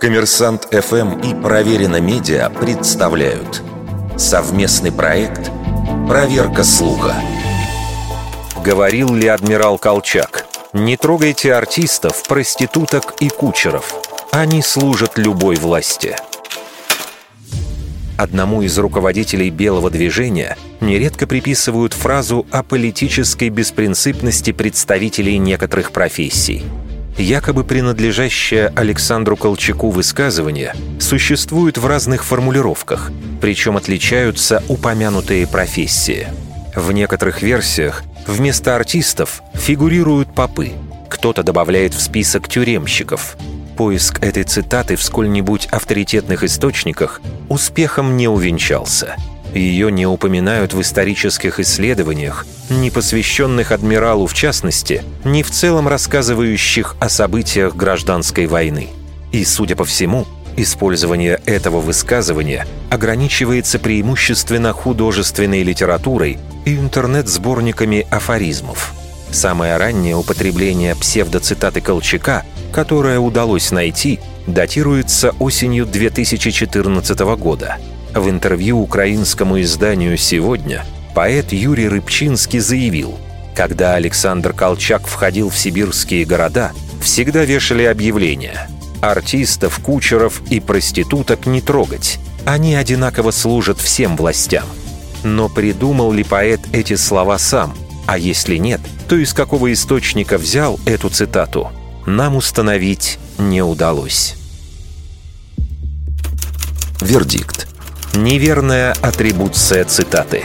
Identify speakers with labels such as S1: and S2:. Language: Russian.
S1: Коммерсант ФМ и Проверено Медиа представляют совместный проект «Проверка слуха».
S2: Говорил ли адмирал Колчак? Не трогайте артистов, проституток и кучеров. Они служат любой власти. Одному из руководителей белого движения нередко приписывают фразу о политической беспринципности представителей некоторых профессий – якобы принадлежащее Александру Колчаку высказывание существует в разных формулировках, причем отличаются упомянутые профессии. В некоторых версиях вместо артистов фигурируют попы, кто-то добавляет в список тюремщиков. Поиск этой цитаты в сколь-нибудь авторитетных источниках успехом не увенчался – ее не упоминают в исторических исследованиях, не посвященных адмиралу в частности, ни в целом рассказывающих о событиях гражданской войны. И, судя по всему, использование этого высказывания ограничивается преимущественно художественной литературой и интернет-сборниками афоризмов. Самое раннее употребление псевдоцитаты Колчака, которое удалось найти, датируется осенью 2014 года – в интервью украинскому изданию «Сегодня» поэт Юрий Рыбчинский заявил, когда Александр Колчак входил в сибирские города, всегда вешали объявления «Артистов, кучеров и проституток не трогать. Они одинаково служат всем властям». Но придумал ли поэт эти слова сам? А если нет, то из какого источника взял эту цитату? Нам установить не удалось.
S1: Вердикт.
S2: Неверная атрибуция цитаты.